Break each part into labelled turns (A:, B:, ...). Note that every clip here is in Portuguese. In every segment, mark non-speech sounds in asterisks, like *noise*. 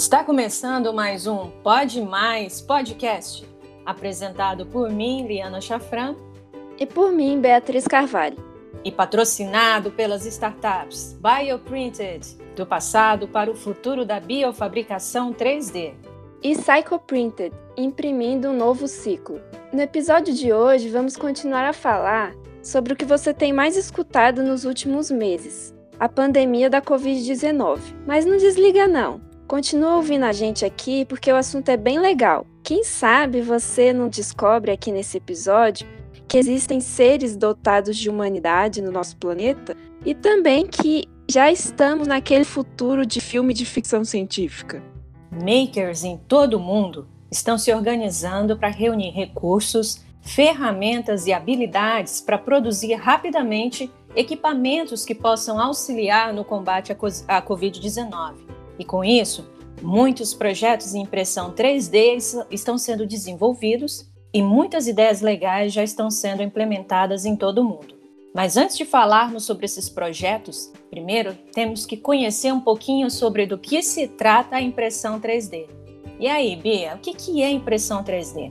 A: Está começando mais um Pode Mais Podcast, apresentado por mim, Liana Chafran,
B: e por mim, Beatriz Carvalho,
A: e patrocinado pelas startups Bioprinted, do passado para o futuro da biofabricação 3D,
B: e Psychoprinted, imprimindo um novo ciclo. No episódio de hoje, vamos continuar a falar sobre o que você tem mais escutado nos últimos meses, a pandemia da Covid-19. Mas não desliga não. Continua ouvindo a gente aqui porque o assunto é bem legal. Quem sabe você não descobre aqui nesse episódio que existem seres dotados de humanidade no nosso planeta e também que já estamos naquele futuro de filme de ficção científica.
A: Makers em todo o mundo estão se organizando para reunir recursos, ferramentas e habilidades para produzir rapidamente equipamentos que possam auxiliar no combate à Covid-19 e com isso, muitos projetos em impressão 3D estão sendo desenvolvidos e muitas ideias legais já estão sendo implementadas em todo o mundo. Mas antes de falarmos sobre esses projetos, primeiro temos que conhecer um pouquinho sobre do que se trata a impressão 3D. E aí, Bia, o que é impressão 3D?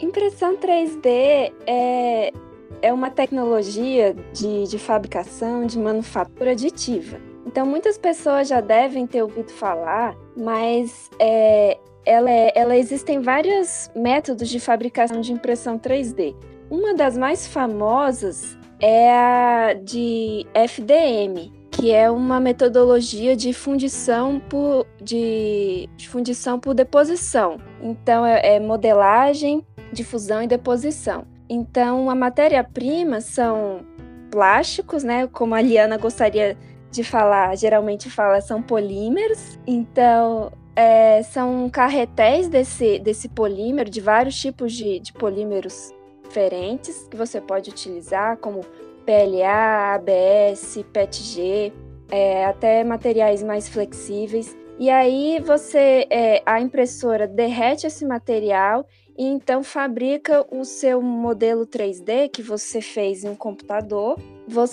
B: Impressão 3D é, é uma tecnologia de, de fabricação de manufatura aditiva. Então, muitas pessoas já devem ter ouvido falar, mas é, ela, é, ela existem vários métodos de fabricação de impressão 3D. Uma das mais famosas é a de FDM, que é uma metodologia de fundição por, de, de fundição por deposição. Então, é, é modelagem, difusão e deposição. Então, a matéria-prima são plásticos, né? Como a Liana gostaria de falar, geralmente fala, são polímeros. Então, é, são carretéis desse, desse polímero, de vários tipos de, de polímeros diferentes que você pode utilizar, como PLA, ABS, PETG, é, até materiais mais flexíveis. E aí você, é, a impressora derrete esse material e então fabrica o seu modelo 3D que você fez em um computador.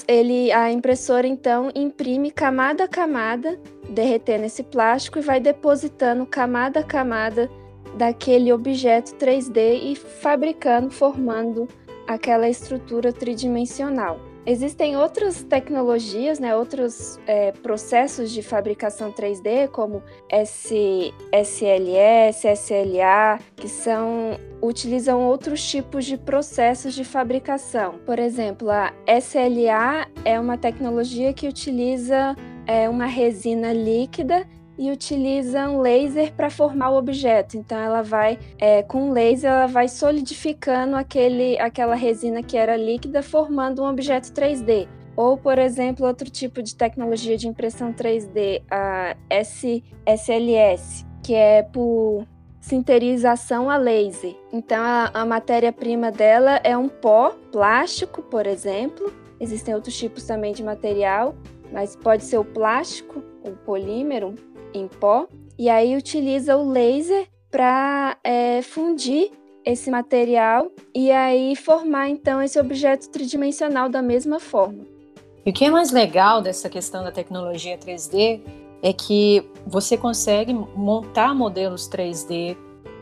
B: Ele, a impressora então imprime camada a camada, derretendo esse plástico e vai depositando camada a camada daquele objeto 3D e fabricando, formando aquela estrutura tridimensional. Existem outras tecnologias, né, outros é, processos de fabricação 3D, como S, SLS, SLA, que são utilizam outros tipos de processos de fabricação. Por exemplo, a SLA é uma tecnologia que utiliza é, uma resina líquida e utiliza um laser para formar o objeto. Então ela vai é, com laser ela vai solidificando aquele, aquela resina que era líquida, formando um objeto 3D. Ou, por exemplo, outro tipo de tecnologia de impressão 3D, a SLS, que é por sinterização a laser. Então a, a matéria-prima dela é um pó plástico, por exemplo. Existem outros tipos também de material, mas pode ser o plástico, o polímero, em pó e aí utiliza o laser para é, fundir esse material e aí formar então esse objeto tridimensional da mesma forma.
A: E o que é mais legal dessa questão da tecnologia 3D é que você consegue montar modelos 3D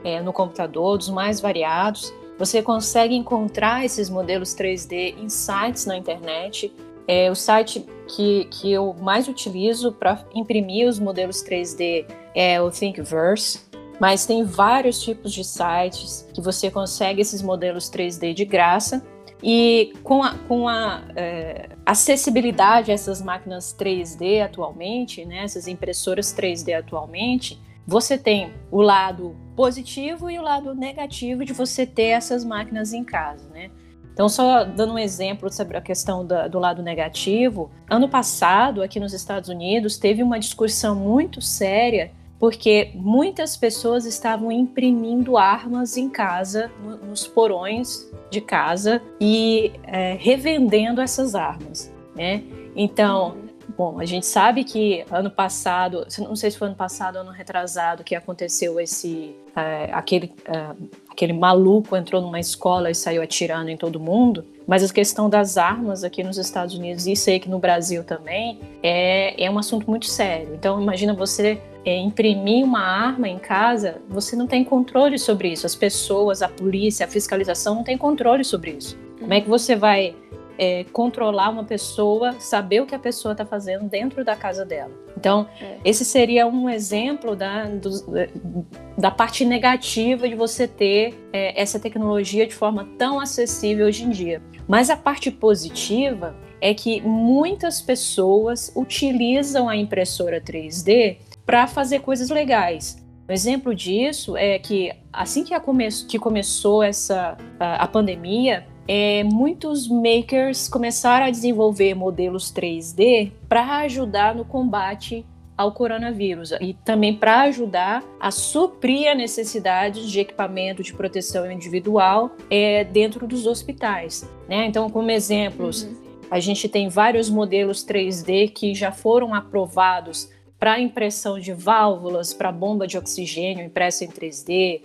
A: é, no computador, dos mais variados. Você consegue encontrar esses modelos 3D em sites na internet é, o site que, que eu mais utilizo para imprimir os modelos 3D é o Thinkiverse, mas tem vários tipos de sites que você consegue esses modelos 3D de graça. E com a, com a é, acessibilidade a essas máquinas 3D atualmente, né, essas impressoras 3D atualmente, você tem o lado positivo e o lado negativo de você ter essas máquinas em casa, né? Então, só dando um exemplo sobre a questão da, do lado negativo, ano passado, aqui nos Estados Unidos, teve uma discussão muito séria porque muitas pessoas estavam imprimindo armas em casa, no, nos porões de casa e é, revendendo essas armas, né? Então, bom, a gente sabe que ano passado, não sei se foi ano passado ou ano retrasado, que aconteceu esse é, aquele é, aquele maluco entrou numa escola e saiu atirando em todo mundo, mas a questão das armas aqui nos Estados Unidos e sei que no Brasil também é, é um assunto muito sério. Então imagina você é, imprimir uma arma em casa, você não tem controle sobre isso. As pessoas, a polícia, a fiscalização não tem controle sobre isso. Como é que você vai é, controlar uma pessoa, saber o que a pessoa está fazendo dentro da casa dela? Então, é. esse seria um exemplo da, do, da parte negativa de você ter é, essa tecnologia de forma tão acessível hoje em dia. Mas a parte positiva é que muitas pessoas utilizam a impressora 3D para fazer coisas legais. Um exemplo disso é que assim que, come que começou essa a, a pandemia, é, muitos makers começaram a desenvolver modelos 3D para ajudar no combate ao coronavírus e também para ajudar a suprir a necessidade de equipamento de proteção individual é, dentro dos hospitais. Né? Então, como exemplos, uhum. a gente tem vários modelos 3D que já foram aprovados para impressão de válvulas, para bomba de oxigênio impressa em 3D,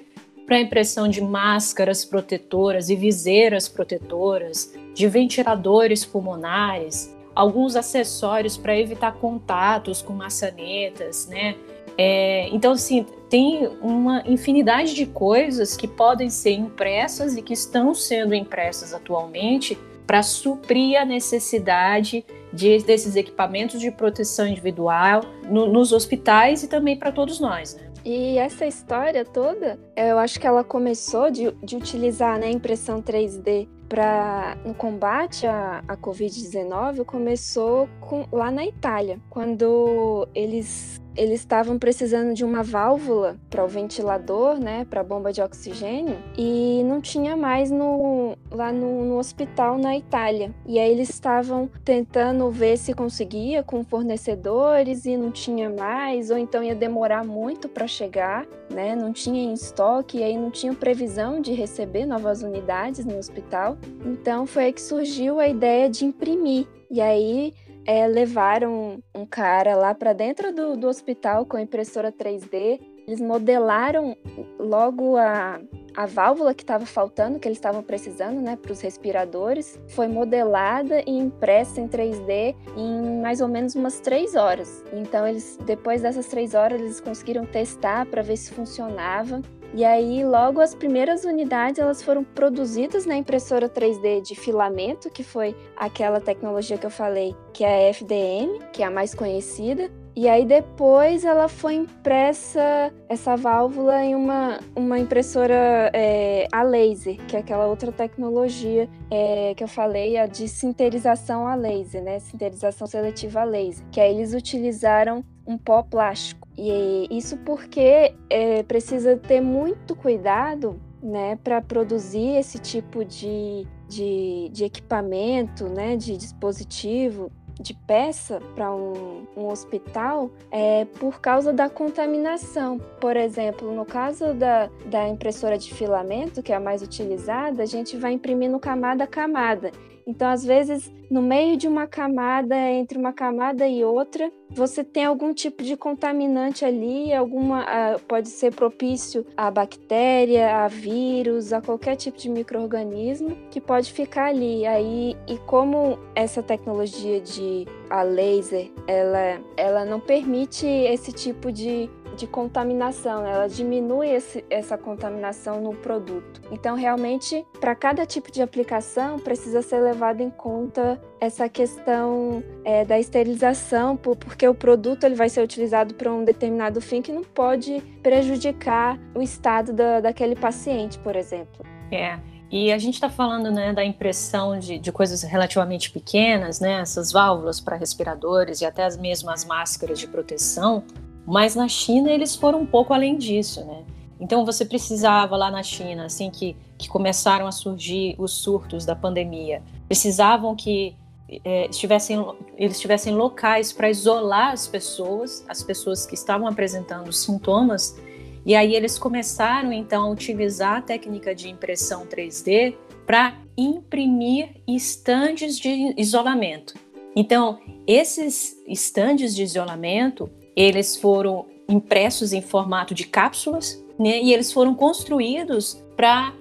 A: para impressão de máscaras protetoras e viseiras protetoras, de ventiladores pulmonares, alguns acessórios para evitar contatos com maçanetas, né? É, então, assim, tem uma infinidade de coisas que podem ser impressas e que estão sendo impressas atualmente para suprir a necessidade de, desses equipamentos de proteção individual no, nos hospitais e também para todos nós. Né?
B: E essa história toda, eu acho que ela começou de, de utilizar né, impressão 3D para no combate à, à Covid-19 começou com, lá na Itália, quando eles eles estavam precisando de uma válvula para o ventilador, né, para a bomba de oxigênio, e não tinha mais no, lá no, no hospital na Itália. E aí eles estavam tentando ver se conseguia com fornecedores e não tinha mais, ou então ia demorar muito para chegar, né, não tinha em estoque, e aí não tinha previsão de receber novas unidades no hospital. Então foi aí que surgiu a ideia de imprimir. E aí é, levaram um cara lá para dentro do, do hospital com a impressora 3D. Eles modelaram logo a, a válvula que estava faltando, que eles estavam precisando, né, para os respiradores, foi modelada e impressa em 3D em mais ou menos umas três horas. Então, eles, depois dessas três horas, eles conseguiram testar para ver se funcionava. E aí, logo as primeiras unidades elas foram produzidas na impressora 3D de filamento, que foi aquela tecnologia que eu falei, que é a FDM, que é a mais conhecida. E aí depois ela foi impressa essa válvula em uma, uma impressora é, a laser, que é aquela outra tecnologia é, que eu falei, a de sinterização a laser, né? Sinterização seletiva a laser. Que aí eles utilizaram um pó plástico. E isso porque é, precisa ter muito cuidado né, para produzir esse tipo de, de, de, equipamento, né, de dispositivo, de peça para um, um, hospital é por causa da contaminação. Por exemplo, no caso da, da impressora de filamento, que é a mais utilizada, a gente vai imprimindo camada a camada. Então, às vezes, no meio de uma camada, entre uma camada e outra, você tem algum tipo de contaminante ali, alguma pode ser propício a bactéria, a vírus, a qualquer tipo de microorganismo que pode ficar ali. Aí, e como essa tecnologia de a laser, ela, ela não permite esse tipo de de contaminação, ela diminui esse, essa contaminação no produto. Então, realmente, para cada tipo de aplicação, precisa ser levado em conta essa questão é, da esterilização, porque o produto ele vai ser utilizado para um determinado fim que não pode prejudicar o estado da, daquele paciente, por exemplo.
A: É, e a gente está falando né, da impressão de, de, coisas relativamente pequenas, né, essas válvulas para respiradores e até as mesmas máscaras de proteção, mas na China eles foram um pouco além disso, né? Então você precisava lá na China, assim que, que começaram a surgir os surtos da pandemia, precisavam que é, estivessem, eles tivessem locais para isolar as pessoas, as pessoas que estavam apresentando sintomas, e aí eles começaram então a utilizar a técnica de impressão 3D para imprimir estandes de isolamento. Então, esses estandes de isolamento, eles foram impressos em formato de cápsulas, né, e eles foram construídos para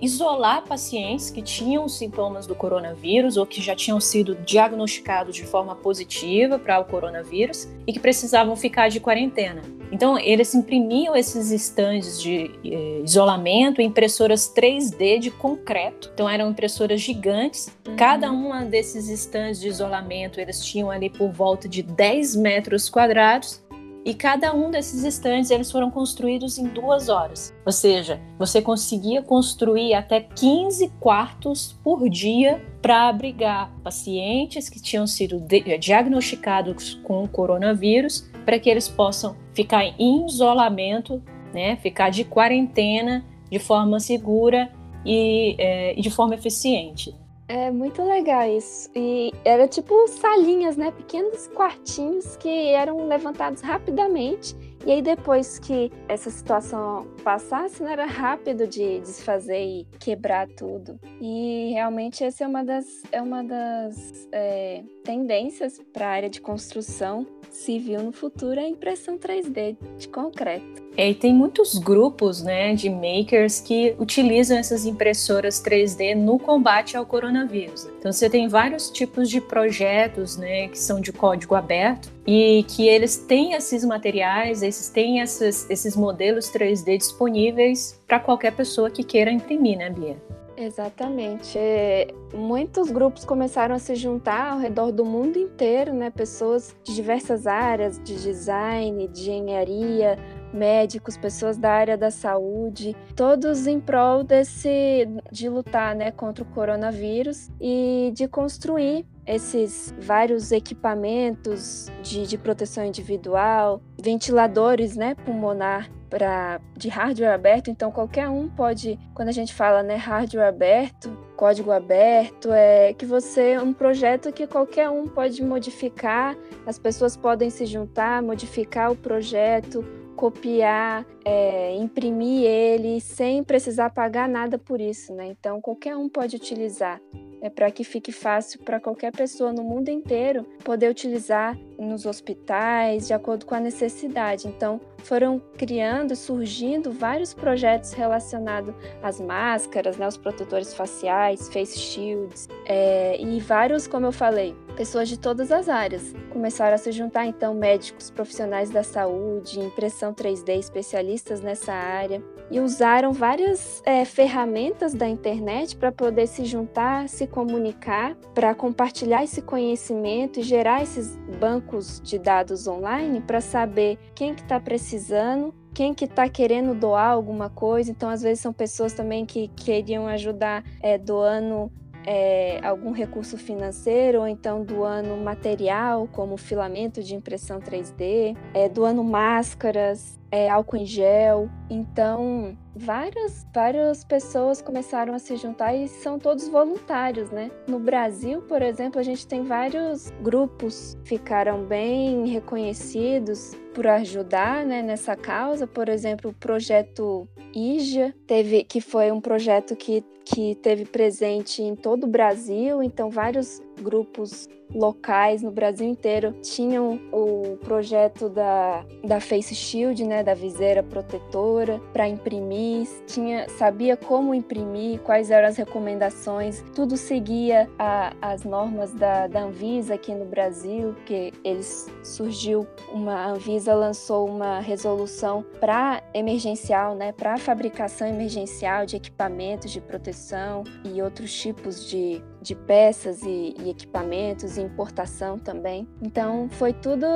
A: isolar pacientes que tinham sintomas do coronavírus ou que já tinham sido diagnosticados de forma positiva para o coronavírus e que precisavam ficar de quarentena. Então, eles imprimiam esses estandes de eh, isolamento em impressoras 3D de concreto. Então, eram impressoras gigantes. Uhum. Cada uma desses estandes de isolamento, eles tinham ali por volta de 10 metros quadrados. E cada um desses estandes eles foram construídos em duas horas. Ou seja, você conseguia construir até 15 quartos por dia para abrigar pacientes que tinham sido diagnosticados com o coronavírus, para que eles possam ficar em isolamento, né, ficar de quarentena de forma segura e, é, de forma eficiente.
B: É muito legal isso. E era tipo salinhas, né? Pequenos quartinhos que eram levantados rapidamente. E aí, depois que essa situação passasse, né, era rápido de desfazer e quebrar tudo. E realmente essa é uma das, é uma das é, tendências para a área de construção civil no futuro a impressão 3D de concreto.
A: É, e tem muitos grupos né, de makers que utilizam essas impressoras 3D no combate ao coronavírus. Então você tem vários tipos de projetos né, que são de código aberto e que eles têm esses materiais, esses têm esses, esses modelos 3D disponíveis para qualquer pessoa que queira imprimir, né, Bia?
B: Exatamente. É, muitos grupos começaram a se juntar ao redor do mundo inteiro, né? Pessoas de diversas áreas, de design, de engenharia, médicos, pessoas da área da saúde, todos em prol desse de lutar, né, contra o coronavírus e de construir esses vários equipamentos de, de proteção individual, ventiladores, né, pulmonar para de hardware aberto, então qualquer um pode, quando a gente fala, né, hardware aberto, código aberto, é que você um projeto que qualquer um pode modificar, as pessoas podem se juntar, modificar o projeto, copiar, é, imprimir ele sem precisar pagar nada por isso, né? Então qualquer um pode utilizar. É para que fique fácil para qualquer pessoa no mundo inteiro poder utilizar nos hospitais de acordo com a necessidade. Então, foram criando, surgindo vários projetos relacionados às máscaras, né, os protetores faciais, face shields, é, e vários, como eu falei, pessoas de todas as áreas. Começaram a se juntar, então, médicos, profissionais da saúde, impressão 3D, especialistas nessa área, e usaram várias é, ferramentas da internet para poder se juntar, se comunicar, para compartilhar esse conhecimento e gerar esses bancos de dados online para saber quem que está precisando, quem que está querendo doar alguma coisa. Então, às vezes são pessoas também que queriam ajudar é, doando é, algum recurso financeiro ou então doando material, como filamento de impressão 3D, é, doando máscaras, é, álcool em gel. Então, várias, várias pessoas começaram a se juntar e são todos voluntários, né? No Brasil, por exemplo, a gente tem vários grupos que ficaram bem reconhecidos por ajudar né, nessa causa. Por exemplo, o projeto IJA, teve, que foi um projeto que, que teve presente em todo o Brasil, então vários grupos locais no Brasil inteiro tinham o projeto da, da Face Shield, né, da viseira protetora para imprimir, tinha sabia como imprimir, quais eram as recomendações, tudo seguia a, as normas da, da Anvisa aqui no Brasil, que eles surgiu uma a Anvisa lançou uma resolução para emergencial, né, para fabricação emergencial de equipamentos de proteção e outros tipos de, de peças e, e equipamentos, e importação também. Então, foi tudo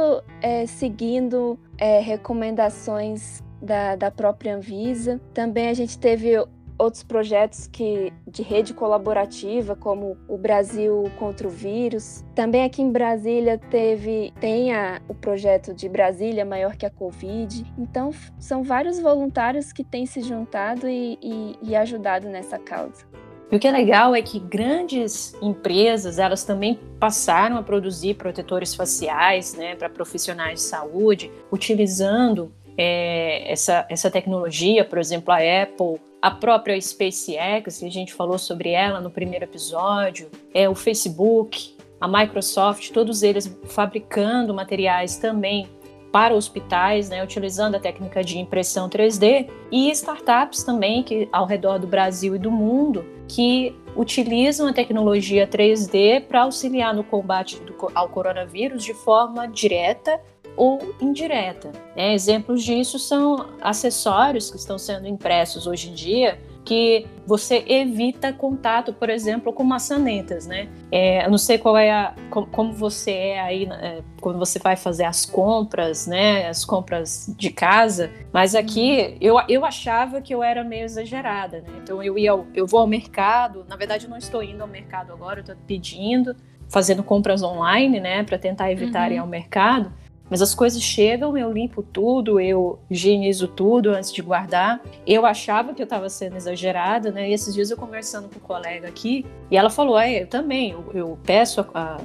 B: é, seguindo é, recomendações da, da própria Anvisa. Também a gente teve outros projetos que de rede colaborativa, como o Brasil contra o vírus. Também aqui em Brasília teve tem o projeto de Brasília maior que a Covid. Então são vários voluntários que têm se juntado e, e, e ajudado nessa causa.
A: E o que é legal é que grandes empresas, elas também passaram a produzir protetores faciais, né, para profissionais de saúde, utilizando é, essa, essa tecnologia, por exemplo, a Apple, a própria SpaceX, que a gente falou sobre ela no primeiro episódio, é o Facebook, a Microsoft, todos eles fabricando materiais também para hospitais, né, utilizando a técnica de impressão 3D, e startups também que ao redor do Brasil e do mundo que utilizam a tecnologia 3D para auxiliar no combate do, ao coronavírus de forma direta ou indireta. Né? Exemplos disso são acessórios que estão sendo impressos hoje em dia que você evita contato, por exemplo, com maçanetas, né? É, eu não sei qual é a, como, como você é aí é, quando você vai fazer as compras, né? As compras de casa, mas aqui eu, eu achava que eu era meio exagerada, né? Então eu ia, eu vou ao mercado, na verdade eu não estou indo ao mercado agora, eu estou pedindo, fazendo compras online, né? Para tentar evitar uhum. ir ao mercado. Mas as coisas chegam, eu limpo tudo, eu higienizo tudo antes de guardar. Eu achava que eu estava sendo exagerada, né? E esses dias eu conversando com um colega aqui, e ela falou: é, eu também, eu, eu peço a, a, a,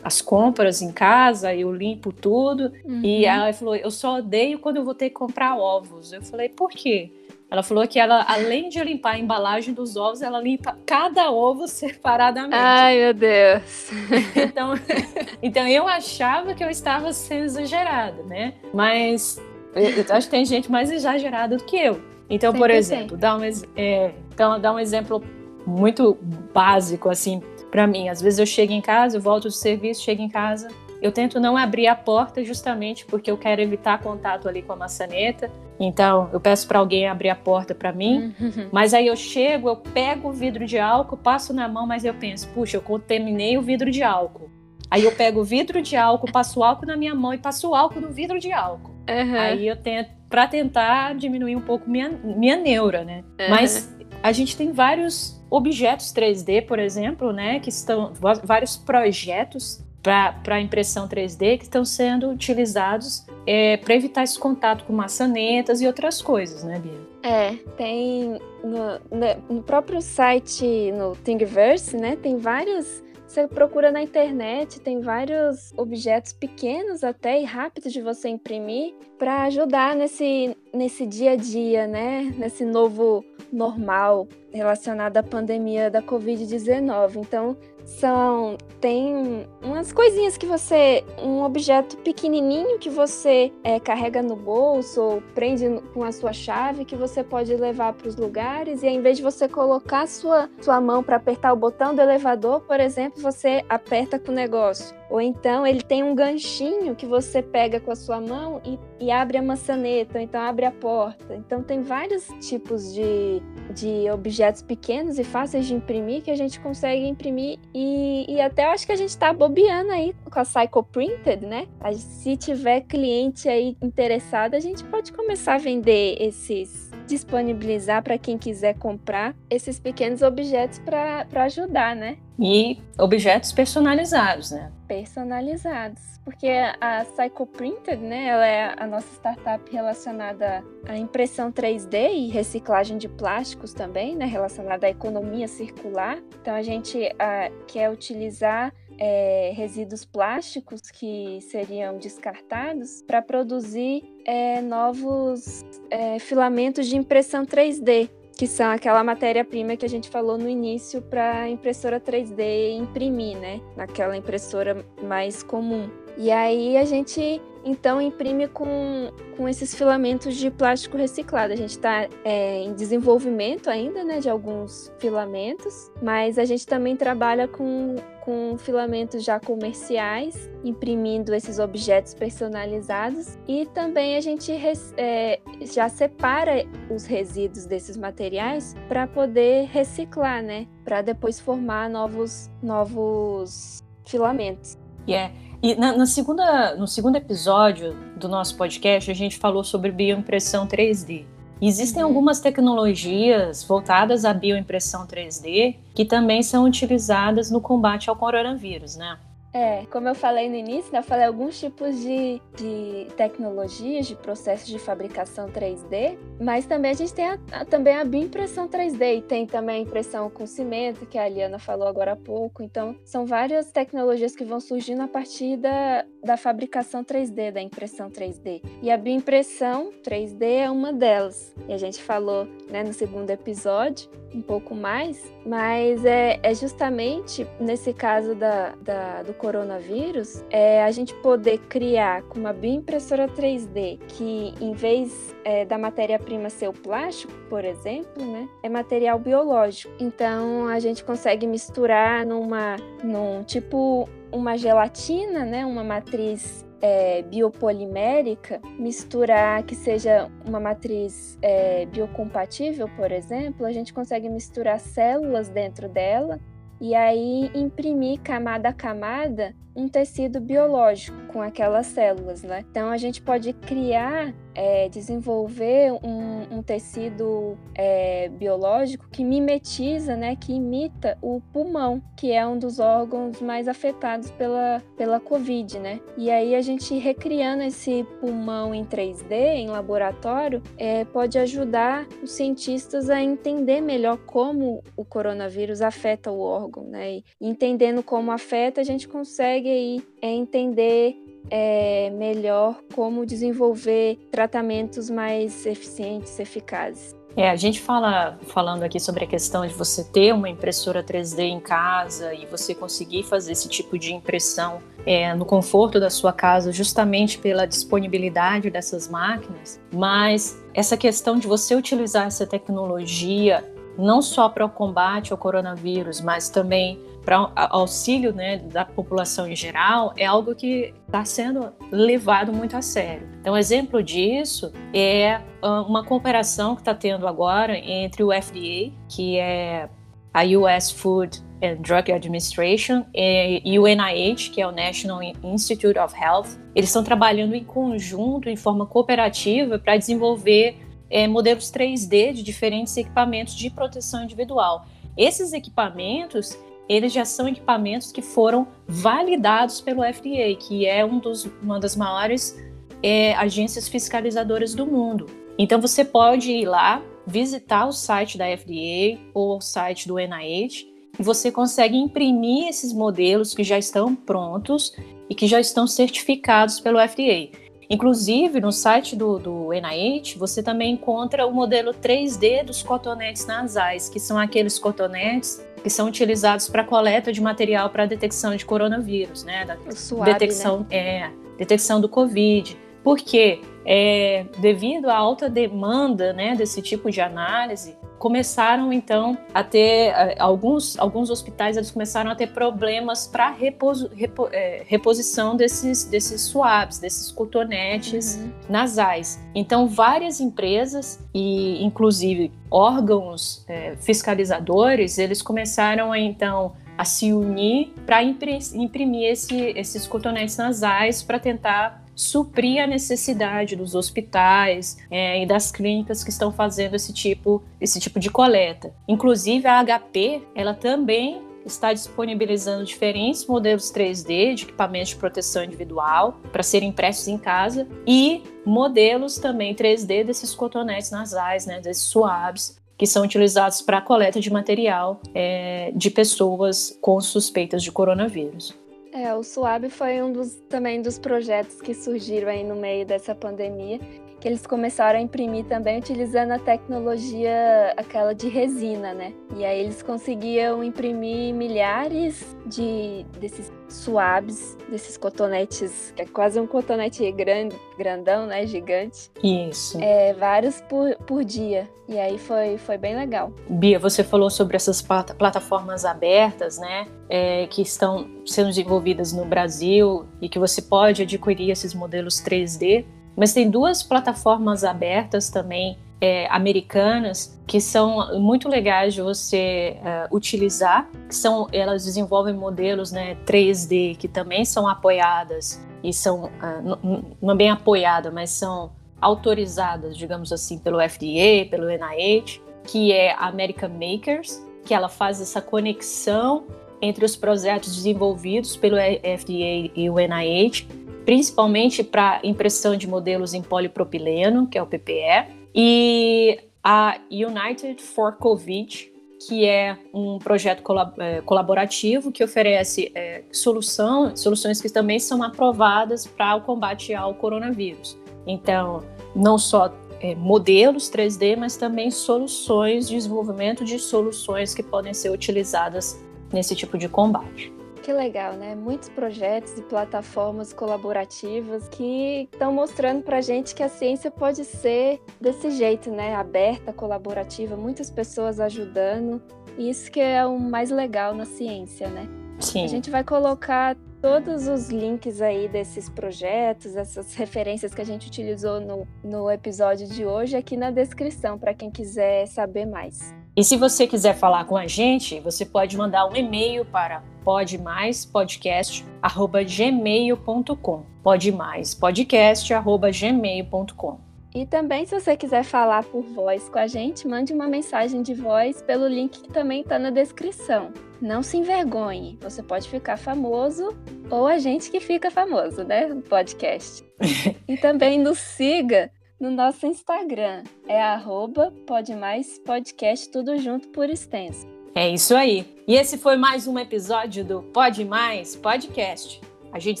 A: as compras em casa, eu limpo tudo. Uhum. E ela falou: eu só odeio quando eu vou ter que comprar ovos. Eu falei: por quê? Ela falou que ela, além de limpar a embalagem dos ovos, ela limpa cada ovo separadamente.
B: Ai, meu Deus. *laughs*
A: então, *laughs* então eu achava que eu estava sendo exagerada, né? Mas eu acho que tem gente mais exagerada do que eu. Então, Sempre por exemplo, dá um, é, então, dá um exemplo muito básico, assim, para mim. Às vezes eu chego em casa, eu volto do serviço, chego em casa, eu tento não abrir a porta justamente porque eu quero evitar contato ali com a maçaneta. Então, eu peço para alguém abrir a porta para mim, uhum. mas aí eu chego, eu pego o vidro de álcool, passo na mão, mas eu penso, puxa, eu contaminei o vidro de álcool. Aí eu pego o vidro de álcool, passo o álcool na minha mão e passo o álcool no vidro de álcool. Uhum. Aí eu tento para tentar diminuir um pouco minha, minha neura, né? Uhum. Mas a gente tem vários objetos 3D, por exemplo, né, que estão vários projetos para impressão 3D que estão sendo utilizados é, para evitar esse contato com maçanetas e outras coisas, né, Bia?
B: É, tem no, no próprio site, no Thingiverse, né, tem vários você procura na internet, tem vários objetos pequenos até e rápidos de você imprimir para ajudar nesse, nesse dia a dia, né? Nesse novo normal relacionado à pandemia da Covid-19. Então, são tem umas coisinhas que você um objeto pequenininho que você é, carrega no bolso ou prende com a sua chave que você pode levar para os lugares e ao invés de você colocar sua sua mão para apertar o botão do elevador por exemplo você aperta com o negócio ou então ele tem um ganchinho que você pega com a sua mão e, e abre a maçaneta, ou então abre a porta. Então tem vários tipos de, de objetos pequenos e fáceis de imprimir que a gente consegue imprimir e, e até eu acho que a gente está bobeando aí com a Psycho Printed, né? Se tiver cliente aí interessado, a gente pode começar a vender esses disponibilizar para quem quiser comprar esses pequenos objetos para ajudar, né?
A: E objetos personalizados, né?
B: Personalizados. Porque a Psycho Printed, né, ela é a nossa startup relacionada à impressão 3D e reciclagem de plásticos também, né, relacionada à economia circular. Então a gente a, quer utilizar é, resíduos plásticos que seriam descartados para produzir é, novos é, filamentos de impressão 3D, que são aquela matéria-prima que a gente falou no início para impressora 3D imprimir, né? Naquela impressora mais comum. E aí a gente então imprime com, com esses filamentos de plástico reciclado. A gente está é, em desenvolvimento ainda, né, de alguns filamentos, mas a gente também trabalha com, com filamentos já comerciais, imprimindo esses objetos personalizados e também a gente é, já separa os resíduos desses materiais para poder reciclar, né, para depois formar novos novos filamentos.
A: Yeah. E na, na, segunda, no segundo episódio do nosso podcast, a gente falou sobre bioimpressão 3D. existem uhum. algumas tecnologias voltadas à bioimpressão 3D que também são utilizadas no combate ao coronavírus, né?
B: É, como eu falei no início, né, eu falei alguns tipos de, de tecnologias, de processos de fabricação 3D, mas também a gente tem a, a, também a bioimpressão 3D e tem também a impressão com cimento, que a Aliana falou agora há pouco. Então, são várias tecnologias que vão surgindo a partir da, da fabricação 3D, da impressão 3D. E a bioimpressão 3D é uma delas. E a gente falou né, no segundo episódio um pouco mais, mas é, é justamente nesse caso da, da, do coronavírus, é a gente poder criar com uma bioimpressora 3D que, em vez é, da matéria-prima ser o plástico, por exemplo, né, é material biológico. Então a gente consegue misturar numa, num tipo uma gelatina, né, uma matriz é, biopolimérica, misturar que seja uma matriz é, biocompatível, por exemplo, a gente consegue misturar células dentro dela e aí imprimir camada a camada um tecido biológico com aquelas células, né? Então a gente pode criar, é, desenvolver um, um tecido é, biológico que mimetiza, né? Que imita o pulmão, que é um dos órgãos mais afetados pela, pela Covid, né? E aí a gente recriando esse pulmão em 3D, em laboratório, é, pode ajudar os cientistas a entender melhor como o coronavírus afeta o órgão, né? E entendendo como afeta, a gente consegue aí é entender é, melhor como desenvolver tratamentos mais eficientes, eficazes.
A: É, a gente fala falando aqui sobre a questão de você ter uma impressora 3D em casa e você conseguir fazer esse tipo de impressão é, no conforto da sua casa, justamente pela disponibilidade dessas máquinas. Mas essa questão de você utilizar essa tecnologia não só para o combate ao coronavírus, mas também para auxílio né, da população em geral é algo que está sendo levado muito a sério. Então, exemplo disso é uma cooperação que está tendo agora entre o FDA, que é a US Food and Drug Administration, e o NIH, que é o National Institute of Health. Eles estão trabalhando em conjunto, em forma cooperativa, para desenvolver é, modelos 3D de diferentes equipamentos de proteção individual. Esses equipamentos eles já são equipamentos que foram validados pelo FDA, que é um dos, uma das maiores é, agências fiscalizadoras do mundo. Então você pode ir lá, visitar o site da FDA ou o site do NIH e você consegue imprimir esses modelos que já estão prontos e que já estão certificados pelo FDA. Inclusive, no site do, do NIH, você também encontra o modelo 3D dos cotonetes nasais, que são aqueles cotonetes que são utilizados para coleta de material para detecção de coronavírus, né? Da
B: suave,
A: detecção,
B: né?
A: é, detecção do Covid. Porque é, devido à alta demanda né, desse tipo de análise, começaram então a ter alguns, alguns hospitais eles começaram a ter problemas para reposi, repo, é, reposição desses, desses swabs, desses cotonetes uhum. nasais. Então várias empresas e inclusive órgãos é, fiscalizadores eles começaram a então a se unir para imprimir esse, esses cotonetes nasais para tentar suprir a necessidade dos hospitais é, e das clínicas que estão fazendo esse tipo, esse tipo de coleta. Inclusive a HP, ela também está disponibilizando diferentes modelos 3D de equipamentos de proteção individual para serem impressos em casa e modelos também 3D desses cotonetes nasais, né, desses swabs, que são utilizados para a coleta de material é, de pessoas com suspeitas de coronavírus.
B: É, o Suave foi um dos também dos projetos que surgiram aí no meio dessa pandemia, que eles começaram a imprimir também utilizando a tecnologia aquela de resina, né? E aí eles conseguiam imprimir milhares de desses suaves, desses cotonetes, que é quase um cotonete grande, grandão, né? Gigante.
A: Isso.
B: É, vários por, por dia. E aí foi, foi bem legal.
A: Bia, você falou sobre essas plataformas abertas, né? É, que estão sendo desenvolvidas no Brasil e que você pode adquirir esses modelos 3D. Mas tem duas plataformas abertas também é, americanas que são muito legais de você uh, utilizar. São, elas desenvolvem modelos né, 3D que também são apoiadas e são uh, não bem apoiadas, mas são autorizadas, digamos assim, pelo FDA, pelo NIH, que é a American Makers, que ela faz essa conexão entre os projetos desenvolvidos pelo FDA e o NIH, principalmente para impressão de modelos em polipropileno, que é o PPE, e a United for Covid, que é um projeto é, colaborativo que oferece é, solução, soluções que também são aprovadas para o combate ao coronavírus. Então, não só é, modelos 3D, mas também soluções, desenvolvimento de soluções que podem ser utilizadas nesse tipo de combate
B: que legal, né? Muitos projetos e plataformas colaborativas que estão mostrando para gente que a ciência pode ser desse jeito, né? Aberta, colaborativa, muitas pessoas ajudando. Isso que é o mais legal na ciência, né?
A: Sim.
B: A gente vai colocar todos os links aí desses projetos, essas referências que a gente utilizou no, no episódio de hoje aqui na descrição para quem quiser saber mais.
A: E se você quiser falar com a gente, você pode mandar um e-mail para podemaispodcast@gmail.com. podemaispodcast@gmail.com.
B: E também, se você quiser falar por voz com a gente, mande uma mensagem de voz pelo link que também está na descrição. Não se envergonhe, você pode ficar famoso ou a gente que fica famoso, né? Podcast. *laughs* e também nos siga no nosso Instagram. É arroba podemaispodcast, tudo junto por extenso.
A: É isso aí. E esse foi mais um episódio do Pode Mais Podcast. A gente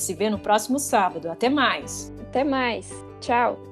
A: se vê no próximo sábado. Até mais.
B: Até mais. Tchau.